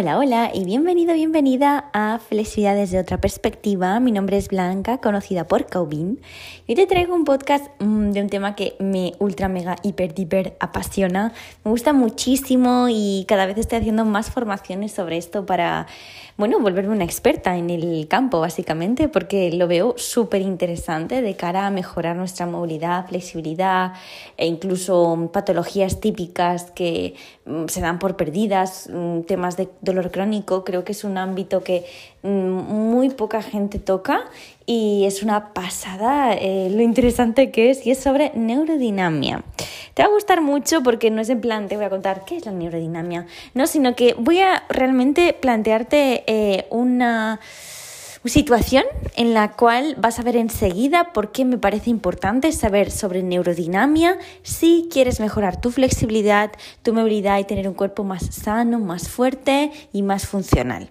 Hola, hola y bienvenido, bienvenida a Felicidad desde otra perspectiva. Mi nombre es Blanca, conocida por Caubin. Hoy te traigo un podcast mm, de un tema que me ultra, mega, hiper, hiper apasiona. Me gusta muchísimo y cada vez estoy haciendo más formaciones sobre esto para, bueno, volverme una experta en el campo, básicamente, porque lo veo súper interesante de cara a mejorar nuestra movilidad, flexibilidad e incluso patologías típicas que mm, se dan por perdidas, mm, temas de dolor crónico creo que es un ámbito que mm, muy poca gente toca y es una pasada eh, lo interesante que es y es sobre neurodinamia. Te va a gustar mucho porque no es en plan te voy a contar qué es la neurodinamia, no, sino que voy a realmente plantearte eh, una situación en la cual vas a ver enseguida por qué me parece importante saber sobre neurodinamia si quieres mejorar tu flexibilidad, tu movilidad y tener un cuerpo más sano, más fuerte y más funcional.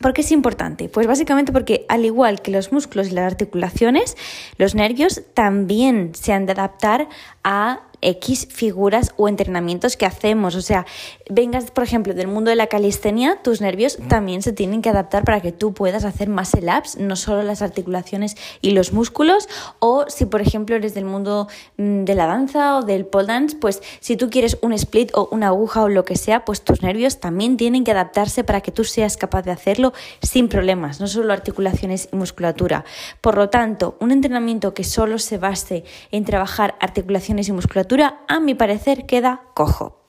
¿Por qué es importante? Pues básicamente porque al igual que los músculos y las articulaciones, los nervios también se han de adaptar a X figuras o entrenamientos que hacemos. O sea, vengas, por ejemplo, del mundo de la calistenia, tus nervios también se tienen que adaptar para que tú puedas hacer más el ups, no solo las articulaciones y los músculos. O si, por ejemplo, eres del mundo mm, de la danza o del pole dance, pues si tú quieres un split o una aguja o lo que sea, pues tus nervios también tienen que adaptarse para que tú seas capaz de hacerlo sin problemas, no solo articulaciones y musculatura. Por lo tanto, un entrenamiento que solo se base en trabajar articulaciones y musculatura a mi parecer, queda cojo.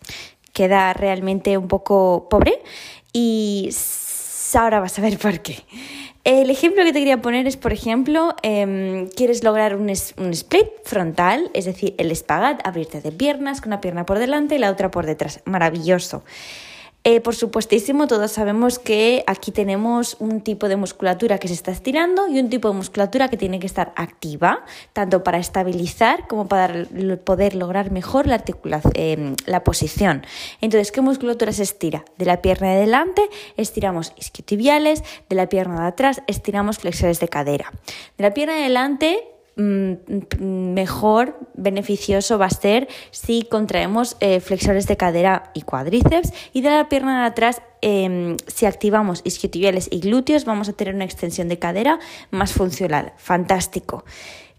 Queda realmente un poco pobre y ahora vas a ver por qué. El ejemplo que te quería poner es, por ejemplo, em, quieres lograr un, un, split frontal, es decir, el espagat, abrirte de piernas con una pierna por delante y la otra por detrás. Maravilloso. Eh, por supuestísimo, todos sabemos que aquí tenemos un tipo de musculatura que se está estirando y un tipo de musculatura que tiene que estar activa, tanto para estabilizar como para poder lograr mejor la, eh, la posición. Entonces, ¿qué musculatura se estira? De la pierna de delante estiramos isquiotibiales, de la pierna de atrás estiramos flexores de cadera. De la pierna de delante mejor beneficioso va a ser si contraemos eh, flexores de cadera y cuádriceps y de la pierna de atrás em, si activamos isquiotibiales y glúteos vamos a tener una extensión de cadera más funcional. Fantástico.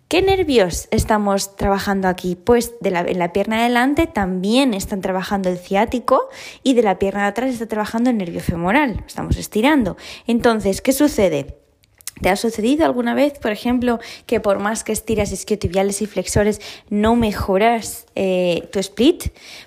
¿Qué nervios estamos trabajando aquí? Pues en la pierna de delante también están trabajando el ciático y de la pierna de atrás está trabajando el nervio femoral. Estamos estirando. Entonces, ¿qué sucede? ¿Te ha sucedido alguna vez, por ejemplo, que por más que estiras isquiotibiales y flexores no mejoras eh, tu split?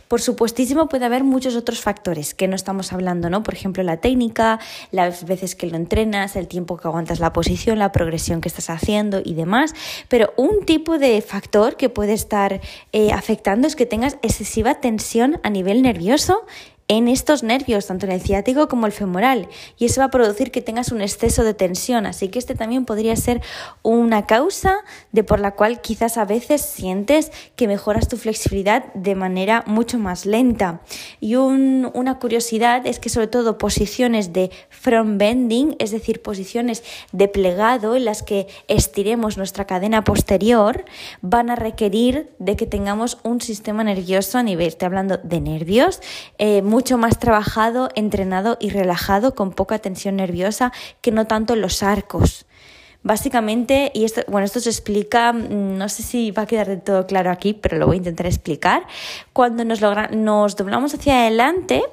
Por supuestísimo puede haber muchos otros factores que no estamos hablando, ¿no? Por ejemplo, la técnica, las veces que lo entrenas, el tiempo que aguantas la posición, la progresión que estás haciendo y demás. Pero un tipo de factor que puede estar eh, afectando es que tengas excesiva tensión a nivel nervioso en estos nervios, tanto en el ciático como el femoral, y eso va a producir que tengas un exceso de tensión. Así que este también podría ser una causa de por la cual quizás a veces sientes que mejoras tu flexibilidad de manera mucho más lenta. Y una curiosidad es que sobre todo posiciones de front bending, es decir, posiciones de plegado en las que estiremos nuestra cadena posterior, van a requerir de que tengamos un sistema nervioso a nivel, estoy hablando de nervios, eh, mucho más trabajado, entrenado y relajado con poca tensión nerviosa que no tanto los arcos. Básicamente, y esto, bueno, esto se explica, mm, no sé si va a quedar de todo claro aquí, pero lo voy a intentar explicar. Cuando nos, nos doblamos hacia adelante,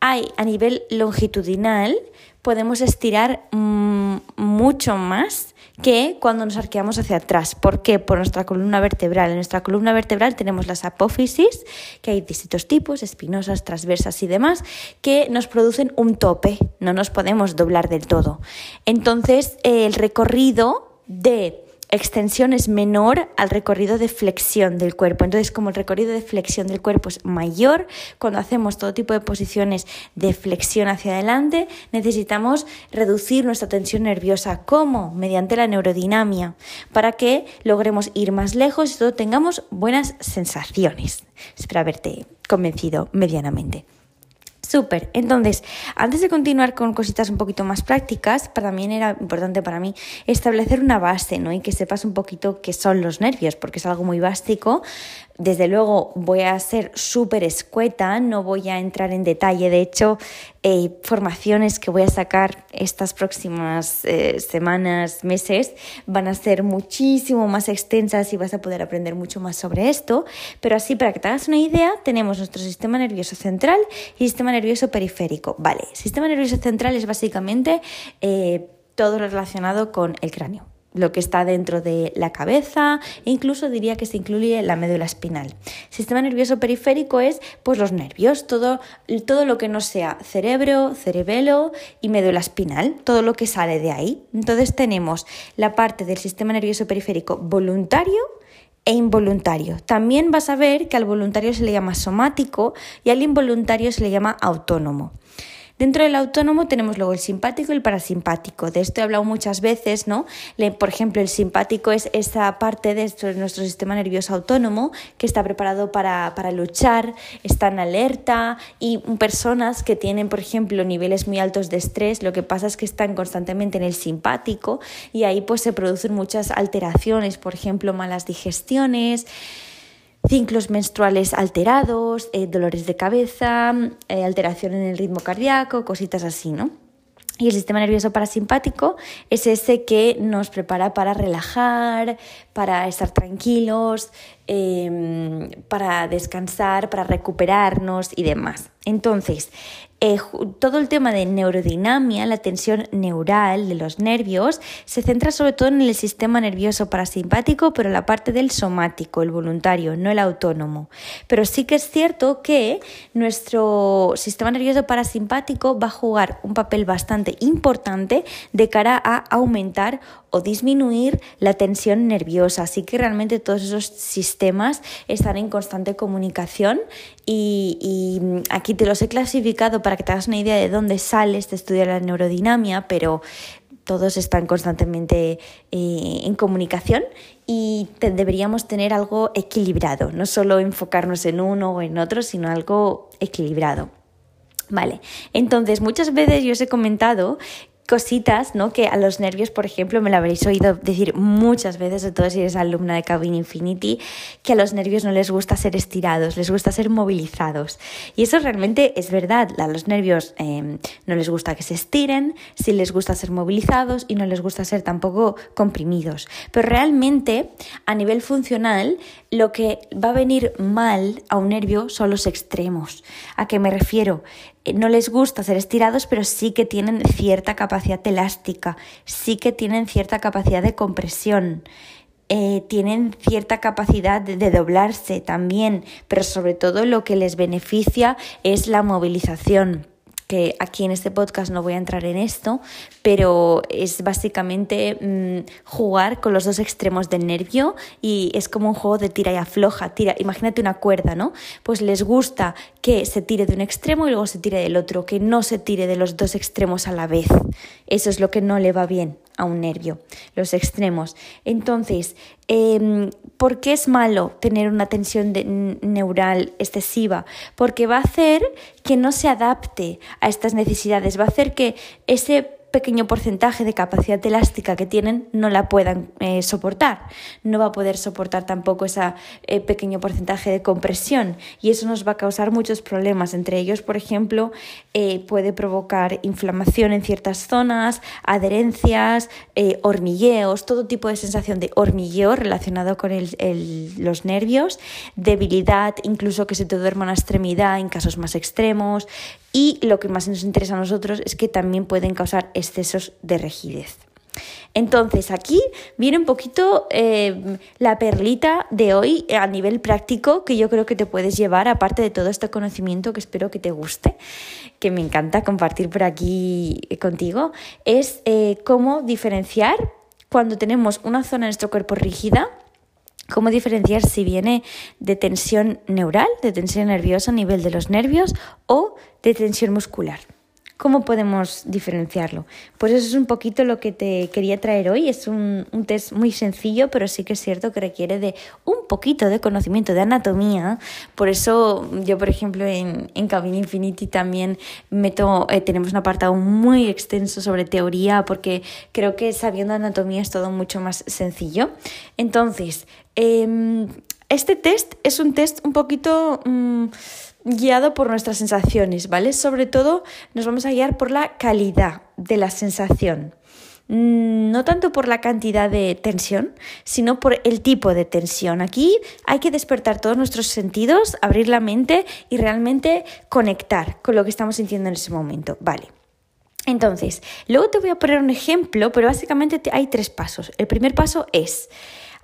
hay a nivel longitudinal, podemos estirar mm, mucho más que cuando nos arqueamos hacia atrás. ¿Por qué? Por nuestra columna vertebral. En nuestra columna vertebral tenemos las apófisis, que hay distintos tipos, espinosas, transversas y demás, que nos producen un tope. No nos podemos doblar del todo. Entonces, el recorrido de extensión es menor al recorrido de flexión del cuerpo. Entonces, como el recorrido de flexión del cuerpo es mayor, cuando hacemos todo tipo de posiciones de flexión hacia adelante, necesitamos reducir nuestra tensión nerviosa. ¿Cómo? Mediante la neurodinamia, para que logremos ir más lejos y todo tengamos buenas sensaciones. Espero haberte convencido medianamente. Súper. Entonces, antes de continuar con cositas un poquito más prácticas, también era importante para mí establecer una base, ¿no? Y que sepas un poquito qué son los nervios, porque es algo muy básico. Desde luego voy a ser súper escueta, no voy a entrar en detalle. De hecho, eh, formaciones que voy a sacar estas próximas eh, semanas, meses, van a ser muchísimo más extensas y vas a poder aprender mucho más sobre esto. Pero así, para que te hagas una idea, tenemos nuestro sistema nervioso central y sistema nervioso periférico. Vale, sistema nervioso central es básicamente eh, todo lo relacionado con el cráneo lo que está dentro de la cabeza e incluso diría que se incluye la médula espinal. Sistema nervioso periférico es pues los nervios, todo, todo lo que no sea cerebro, cerebelo y médula espinal, todo lo que sale de ahí. Entonces tenemos la parte del sistema nervioso periférico voluntario e involuntario. También vas a ver que al voluntario se le llama somático y al involuntario se le llama autónomo. Dentro del autónomo tenemos luego el simpático y el parasimpático. De esto he hablado muchas veces, ¿no? por ejemplo, el simpático es esa parte de nuestro sistema nervioso autónomo que está preparado para, para luchar, está en alerta y personas que tienen, por ejemplo, niveles muy altos de estrés, lo que pasa es que están constantemente en el simpático y ahí pues se producen muchas alteraciones, por ejemplo, malas digestiones ciclos menstruales alterados, eh, dolores de cabeza, eh, alteración en el ritmo cardíaco, cositas así, ¿no? Y el sistema nervioso parasimpático es ese que nos prepara para relajar, para estar tranquilos, em, para descansar, para recuperarnos y demás. Entonces, eh, todo el tema de neurodinamia, la tensión neural de los nervios, se centra sobre todo en el sistema nervioso parasimpático, pero la parte del somático, el voluntario, no el autónomo. Pero sí que es cierto que nuestro sistema nervioso parasimpático va a jugar un papel bastante importante de cara a aumentar o disminuir la tensión nerviosa. Así que realmente todos esos sistemas están en constante comunicación y, aquí te los he clasificado para que te hagas una idea de dónde sale este de la neurodinamia, pero todos están constantemente eh, en comunicación y deberíamos tener algo equilibrado, no solo enfocarnos en uno o en otro, sino algo equilibrado. Vale, entonces muchas veces yo os he comentado cositas, ¿no? Que a los nervios, por ejemplo, me lo habréis oído decir muchas veces, sobre todo si eres alumna de Cabin Infinity, que a los nervios no les gusta ser estirados, les gusta ser movilizados. Y eso realmente es verdad. A los nervios em, no les gusta que se estiren, sí les gusta ser movilizados y no les gusta ser tampoco comprimidos. Pero realmente, a nivel funcional, lo que va a venir mal a un nervio son los extremos. ¿A qué me refiero? Eh, no les gusta ser estirados, pero sí que tienen cierta capacidad elástica, sí que tienen cierta capacidad de compresión. Eh, tienen cierta capacidad de, doblarse también, pero sobre todo lo que les beneficia es la movilización que aquí en este podcast no voy a entrar en esto, pero es básicamente mm, jugar con los dos extremos del nervio y es como un juego de tira y afloja, tira, imagínate una cuerda, ¿no? Pues les gusta que se tire de un extremo y luego se tire del otro, que no se tire de los dos extremos a la vez. Eso es lo que no le va bien a un nervio, los extremos. Entonces, em, ¿por qué es malo tener una tensión neural excesiva? Porque va a hacer que no se adapte a estas necesidades, va a hacer que ese pequeño porcentaje de capacidad elástica que tienen no la puedan eh, soportar. No va a poder soportar tampoco ese eh, pequeño porcentaje de compresión y eso nos va a causar muchos problemas. Entre ellos, por ejemplo, eh, puede provocar inflamación en ciertas zonas, adherencias, hormigueos, todo tipo de sensación de hormigueo relacionado con los nervios, debilidad, incluso que se te duerma una extremidad en casos más extremos, y lo que más nos interesa a nosotros es que también pueden causar excesos de rigidez. Entonces aquí viene un poquito eh, la perlita de hoy a nivel práctico que yo creo que te puedes llevar, aparte de todo este conocimiento que espero que te guste, que me encanta compartir por aquí contigo, es eh, cómo diferenciar cuando tenemos una zona de nuestro cuerpo rígida cómo diferenciar si viene de tensión neural, de tensión nerviosa a nivel de los nervios o de tensión muscular. ¿Cómo podemos diferenciarlo? Pues eso es un poquito lo que te quería traer hoy. Es un, test muy sencillo, pero sí que es cierto que requiere de un poquito de conocimiento de anatomía. Por eso yo, por ejemplo, en, en Cabin Infinity también meto, eh, tenemos un apartado muy extenso sobre teoría, porque creo que sabiendo anatomía es todo mucho más sencillo. Entonces, em, este test es un test un poquito... Mm, guiado por nuestras sensaciones, ¿vale? Sobre todo nos vamos a guiar por la calidad de la sensación. Mm, no tanto por la cantidad de tensión, sino por el tipo de tensión. Aquí hay que despertar todos nuestros sentidos, abrir la mente y realmente conectar con lo que estamos sintiendo en ese momento. Vale. Entonces, luego te voy a poner un ejemplo, pero básicamente hay tres pasos. El primer paso es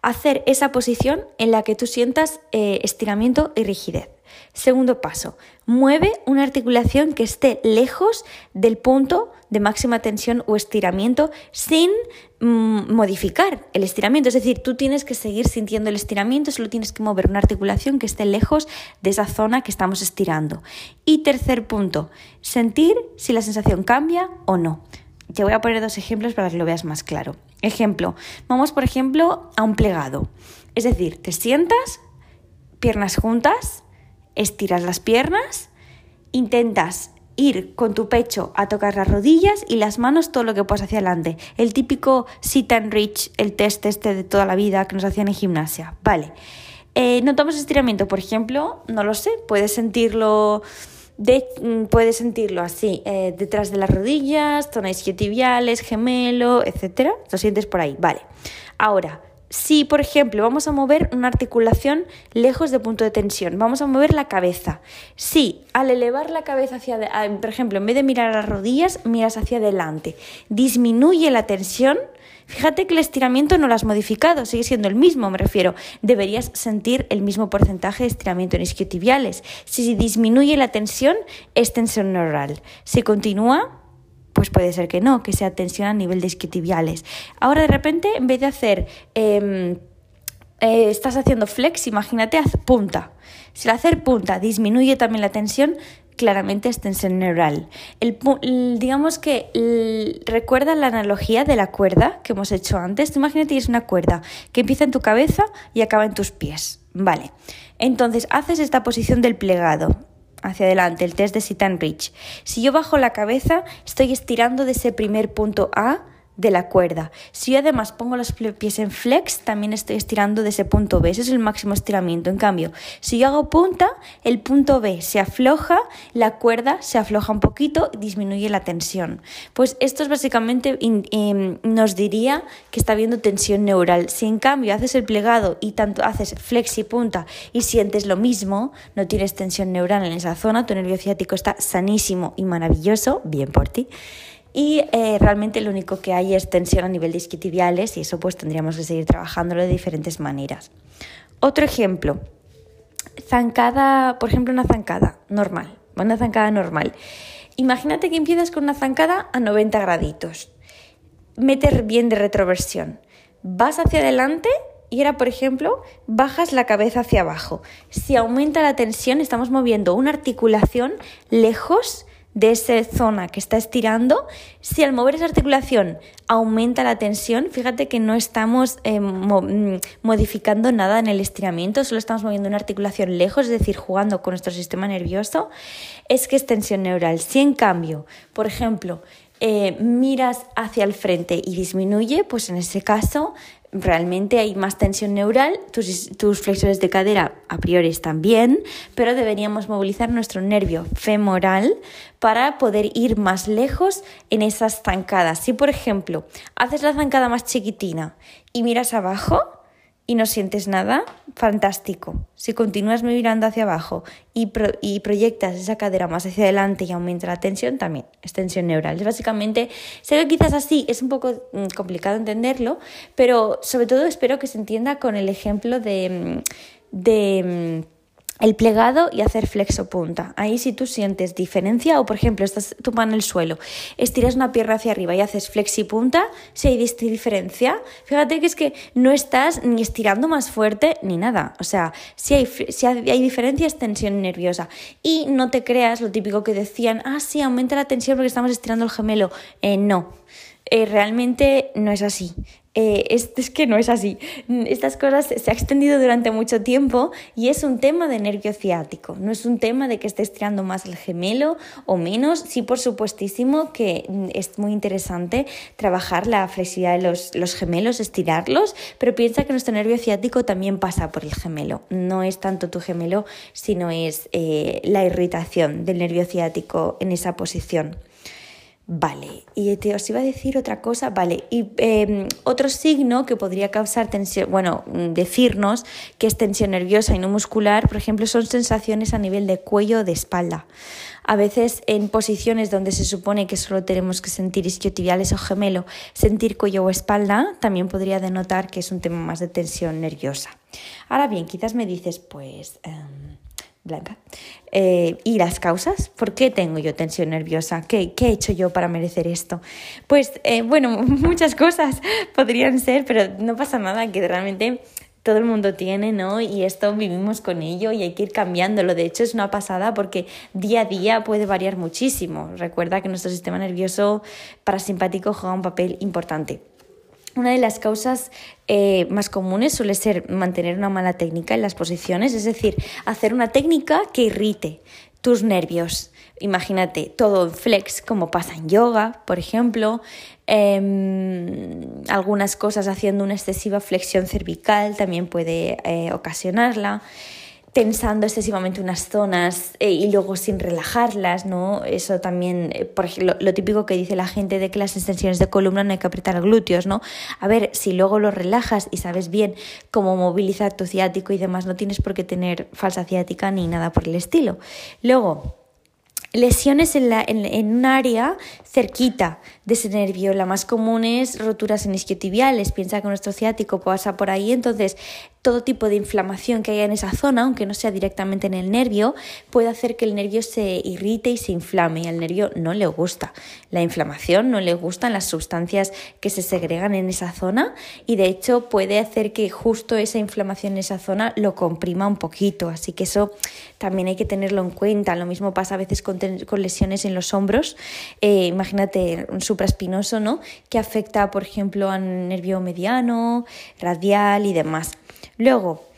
hacer esa posición en la que tú sientas eh, estiramiento y rigidez. Segundo paso, mueve una articulación que esté lejos del punto de máxima tensión o estiramiento sin mm, modificar el estiramiento. Es decir, tú tienes que seguir sintiendo el estiramiento, solo tienes que mover una articulación que esté lejos de esa zona que estamos estirando. Y tercer punto, sentir si la sensación cambia o no. Te voy a poner dos ejemplos para que lo veas más claro. Ejemplo, vamos por ejemplo a un plegado. Es decir, te sientas, piernas juntas, estiras las piernas, intentas ir con tu pecho a tocar las rodillas y las manos todo lo que puedas hacia adelante. El típico sit and reach, el test este de toda la vida que nos hacían en gimnasia. Vale. Eh, notamos estiramiento, por ejemplo, no lo sé, puedes sentirlo mm, puedes sentirlo así, eh, detrás de las rodillas, zona isquiotibiales, gemelo, etc. Lo sientes por ahí, vale. Ahora, si, por ejemplo, vamos a mover una articulación lejos de punto de tensión, vamos a mover la cabeza. Si al elevar la cabeza hacia, por ejemplo, en vez de mirar a las rodillas, miras hacia adelante, disminuye la tensión, Fíjate que el estiramiento no lo has modificado, sigue siendo el mismo, me refiero. Deberías sentir el mismo porcentaje de estiramiento en isquiotibiales. Si disminuye la tensión, es tensión neural. Si continúa, pues puede ser que no, que sea tensión a nivel de isquiotibiales. Ahora de repente, en vez de hacer... Em, eh, estás haciendo flex, imagínate, haz punta. Si al hacer punta disminuye también la tensión, claramente es tensión neural. El, digamos que recuerda la analogía de la cuerda que hemos hecho antes. imagínate que es una cuerda que empieza en tu cabeza y acaba en tus pies. Vale. Entonces haces esta posición del plegado hacia adelante, el test de sit and reach. Si yo bajo la cabeza, estoy estirando de ese primer punto A de la cuerda. Si yo además pongo los pies en flex, también estoy estirando de ese punto B. Ese es el máximo estiramiento. En cambio, si yo hago punta, el punto B se afloja, la cuerda se afloja un poquito disminuye la tensión. Pues esto es básicamente em, nos diría que está habiendo tensión neural. Si en cambio haces el plegado y tanto haces flex y punta y sientes lo mismo, no tienes tensión neural en esa zona, tu nervio ciático está sanísimo y maravilloso, bien por ti y eh, realmente lo único que hay es tensión a nivel de isquiotibiales y eso pues tendríamos que seguir trabajándolo de diferentes maneras. Otro ejemplo, zancada, por ejemplo una zancada normal, una zancada normal. Imagínate que empiezas con una zancada a 90 graditos. Meter bien de retroversión. Vas hacia adelante y ahora, por ejemplo, bajas la cabeza hacia abajo. Si aumenta la tensión, estamos moviendo una articulación lejos de esa zona que está estirando, si al mover esa articulación aumenta la tensión, fíjate que no estamos eh, mm, modificando nada en el estiramiento, solo estamos moviendo una articulación lejos, es decir, jugando con nuestro sistema nervioso, es que es tensión neural. Si en cambio, por ejemplo, eh, miras hacia el frente y disminuye, pues en ese caso realmente hay más tensión neural, tus, tus, flexores de cadera a priori están bien, pero deberíamos movilizar nuestro nervio femoral para poder ir más lejos en esas zancadas. Si, por ejemplo, haces la zancada más chiquitina y miras abajo, y no sientes nada, fantástico. Si continúas mirando hacia abajo y, proyectas esa cadera más hacia adelante y aumenta la tensión, también es tensión neural. Es básicamente, sé que quizás así es un poco mm, complicado entenderlo, pero sobre todo espero que se entienda con el ejemplo de, mm, de mm, el plegado y hacer flexo punta. Ahí si tú sientes diferencia o por ejemplo estás tu mano en el suelo, estiras una pierna hacia arriba y haces flexi punta, si hay diferencia, fíjate que es que no estás ni estirando más fuerte ni nada. O sea, si hay, si hay diferencia es tensión nerviosa. Y no te creas lo típico que decían, ah, sí, aumenta la tensión porque estamos estirando el gemelo. Eh, no. Eh, realmente no es así. Eh, es, que no es así. Estas cosas se ha extendido durante mucho tiempo y es un tema de nervio ciático. No es un tema de que estés tirando más el gemelo o menos. Sí, por supuestísimo que es muy interesante trabajar la flexibilidad de los, gemelos, estirarlos, pero piensa que nuestro nervio ciático también pasa por el gemelo. No es tanto tu gemelo, sino es eh, la irritación del nervio ciático en esa posición. Vale, y te os iba a decir otra cosa, vale, y em, otro signo que podría causar tensión, bueno, mm, decirnos que es tensión nerviosa y no muscular, por ejemplo, son sensaciones a nivel de cuello o de espalda. A veces en posiciones donde se supone que solo tenemos que sentir isquiotibiales o gemelo, sentir cuello o espalda también podría denotar que es un tema más de tensión nerviosa. Ahora bien, quizás me dices, pues... Em, Blanca. Eh, ¿Y las causas? ¿Por qué tengo yo tensión nerviosa? ¿Qué, he hecho yo para merecer esto? Pues eh, bueno, muchas cosas podrían ser, pero no pasa nada, que realmente todo el mundo tiene, ¿no? Y esto vivimos con ello y hay que ir cambiándolo. De hecho, es una pasada porque día a día puede variar muchísimo. Recuerda que nuestro sistema nervioso parasimpático juega un papel importante. Una de las causas eh, más comunes suele ser mantener una mala técnica en las posiciones, es decir, hacer una técnica que irrite tus nervios. Imagínate todo en flex, como pasa en yoga, por ejemplo, em, algunas cosas haciendo una excesiva flexión cervical también puede eh, ocasionarla tensando excesivamente unas zonas eh, y luego sin relajarlas, ¿no? Eso también, eh, por ejemplo, lo, típico que dice la gente de que las extensiones de columna no hay que apretar glúteos, ¿no? A ver, si luego los relajas y sabes bien cómo movilizar tu ciático y demás, no tienes por qué tener falsa ciática ni nada por el estilo. Luego, Lesiones en, la, en, un área cerquita de ese nervio. La más común es roturas en isquiotibiales. Piensa que nuestro ciático pasa por ahí, entonces todo tipo de inflamación que haya en esa zona, aunque no sea directamente en el nervio, puede hacer que el nervio se irrite y se inflame y al nervio no le gusta. La inflamación no le gustan las sustancias que se segregan en esa zona y de hecho puede hacer que justo esa inflamación en esa zona lo comprima un poquito. Así que eso también hay que tenerlo en cuenta. Lo mismo pasa a veces con, lesiones en los hombros. Eh, imagínate un supraespinoso, ¿no? Que afecta, por ejemplo, al nervio mediano, radial y demás. Luego,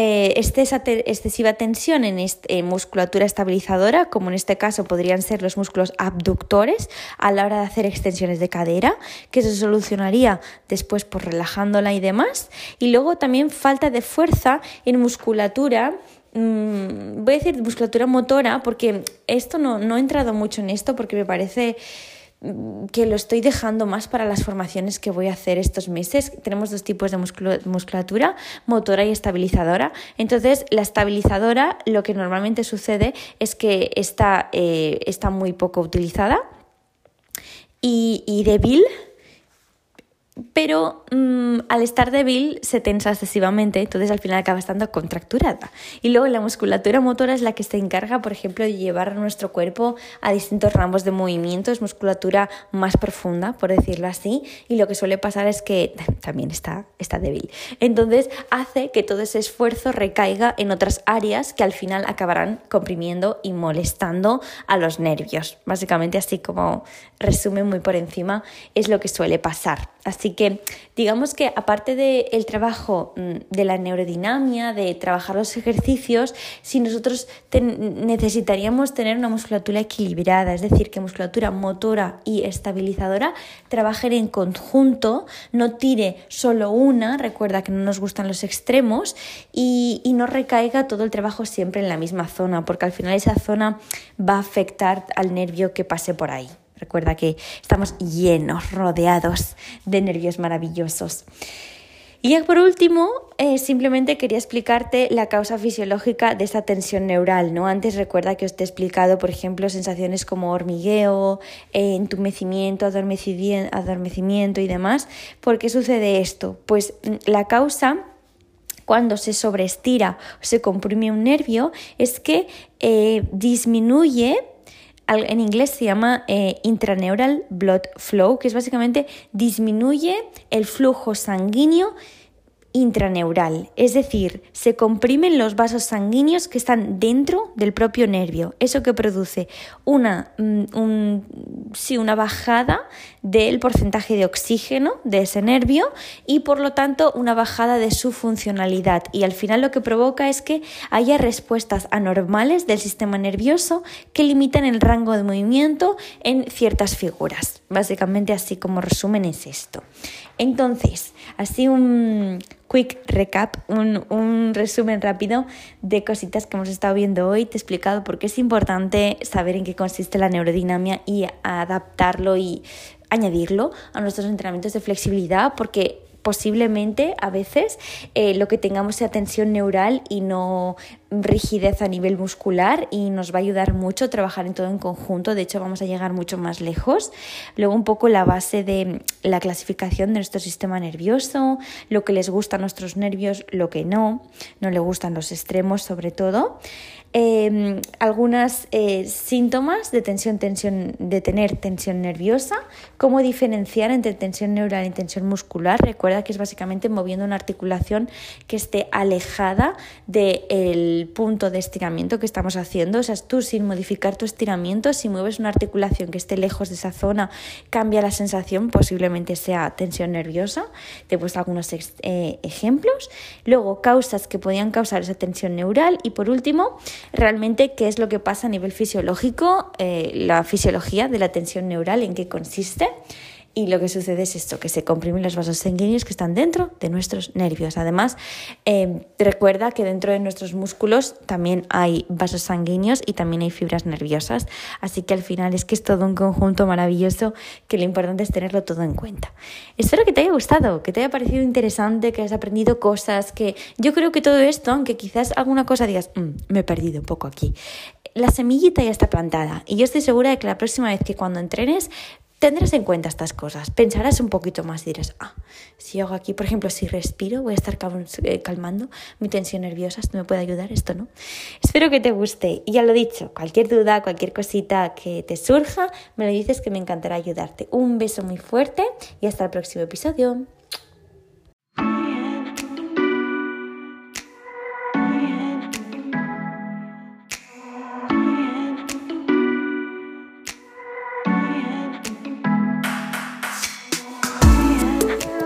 eh, excesiva tensión en, musculatura estabilizadora, como en este caso podrían ser los músculos abductores a la hora de hacer extensiones de cadera, que se solucionaría después por relajándola y demás. Y luego también falta de fuerza en musculatura mm, voy a decir musculatura motora porque esto no, no he entrado mucho en esto porque me parece que lo estoy dejando más para las formaciones que voy a hacer estos meses. Tenemos dos tipos de musculatura, motora y estabilizadora. Entonces, la estabilizadora lo que normalmente sucede es que está, eh, está muy poco utilizada y débil pero mm, al estar débil se tensa excesivamente, entonces al final acaba estando contracturada. Y luego la musculatura motora es la que se encarga, por ejemplo, de llevar a nuestro cuerpo a distintos ramos de movimiento, es musculatura más profunda, por decirlo así, y lo que suele pasar es que también está, está débil. Entonces hace que todo ese esfuerzo recaiga en otras áreas que al final acabarán comprimiendo y molestando a los nervios. Básicamente así como resumen muy por encima es lo que suele pasar. Así que digamos que aparte del trabajo mm, de la neurodinamia, de trabajar los ejercicios, si nosotros necesitaríamos tener una musculatura equilibrada, es decir, que musculatura motora y estabilizadora trabajen en conjunto, no tire solo una, recuerda que no nos gustan los extremos, y, y no recaiga todo el trabajo siempre en la misma zona, porque al final esa zona va a afectar al nervio que pase por ahí. Recuerda que estamos llenos, rodeados de nervios maravillosos. Y ya por último, eh, simplemente quería explicarte la causa fisiológica de esta tensión neural. ¿no? Antes recuerda que os he explicado, por ejemplo, sensaciones como hormigueo, eh, entumecimiento, adormecimiento y demás. ¿Por qué sucede esto? Pues mm, la causa cuando se sobreestira o se comprime un nervio es que eh, disminuye en inglés se llama eh, intraneural blood flow, que es básicamente disminuye el flujo sanguíneo intraneural, es decir, se comprimen los vasos sanguíneos que están dentro del propio nervio. Eso que produce una, mm, sí, una bajada del porcentaje de oxígeno de ese nervio y por lo tanto una bajada de su funcionalidad. Y al final lo que provoca es que haya respuestas anormales del sistema nervioso que limitan el rango de movimiento en ciertas figuras. Básicamente así como resumen es esto. Entonces, así un quick recap, un, resumen rápido de cositas que hemos estado viendo hoy. Te he explicado por qué es importante saber en qué consiste la neurodinamia y adaptarlo y añadirlo a nuestros entrenamientos de flexibilidad, porque posiblemente a veces eh, lo que tengamos sea tensión neural y no rigidez a nivel muscular y nos va a ayudar mucho a trabajar en todo en conjunto. De hecho, vamos a llegar mucho más lejos. Luego, un poco la base de la clasificación de nuestro sistema nervioso, lo que les gusta a nuestros nervios, lo que no, no le gustan los extremos sobre todo. Em, algunos eh, síntomas de tensión, tensión, de tener tensión nerviosa, cómo diferenciar entre tensión neural y tensión muscular. Recuerda que es básicamente moviendo una articulación que esté alejada del punto de estiramiento que estamos haciendo. O sea, tú sin modificar tu estiramiento, si mueves una articulación que esté lejos de esa zona, cambia la sensación, posiblemente sea tensión nerviosa. Te he puesto algunos eh, ejemplos. Luego, causas que podían causar esa tensión neural. Y por último, realmente qué es lo que pasa a nivel fisiológico, eh, la fisiología de la tensión neural, en qué consiste. Y lo que sucede es esto, que se comprimen los vasos sanguíneos que están dentro de nuestros nervios. Además, eh, recuerda que dentro de nuestros músculos también hay vasos sanguíneos y también hay fibras nerviosas. Así que al final es que es todo un conjunto maravilloso que lo importante es tenerlo todo en cuenta. Espero que te haya gustado, que te haya parecido interesante, que hayas aprendido cosas, que yo creo que todo esto, aunque quizás alguna cosa digas, mm, me he perdido un poco aquí, la semillita ya está plantada y yo estoy segura de que la próxima vez que cuando entrenes tendrás en cuenta estas cosas, pensarás un poquito más y dirás, ah, si hago aquí, por ejemplo, si respiro, voy a estar eh, calmando mi tensión nerviosa, esto me puede ayudar, esto no. Espero que te guste y ya lo dicho, cualquier duda, cualquier cosita que te surja, me lo dices que me encantará ayudarte. Un beso muy fuerte y hasta el próximo episodio.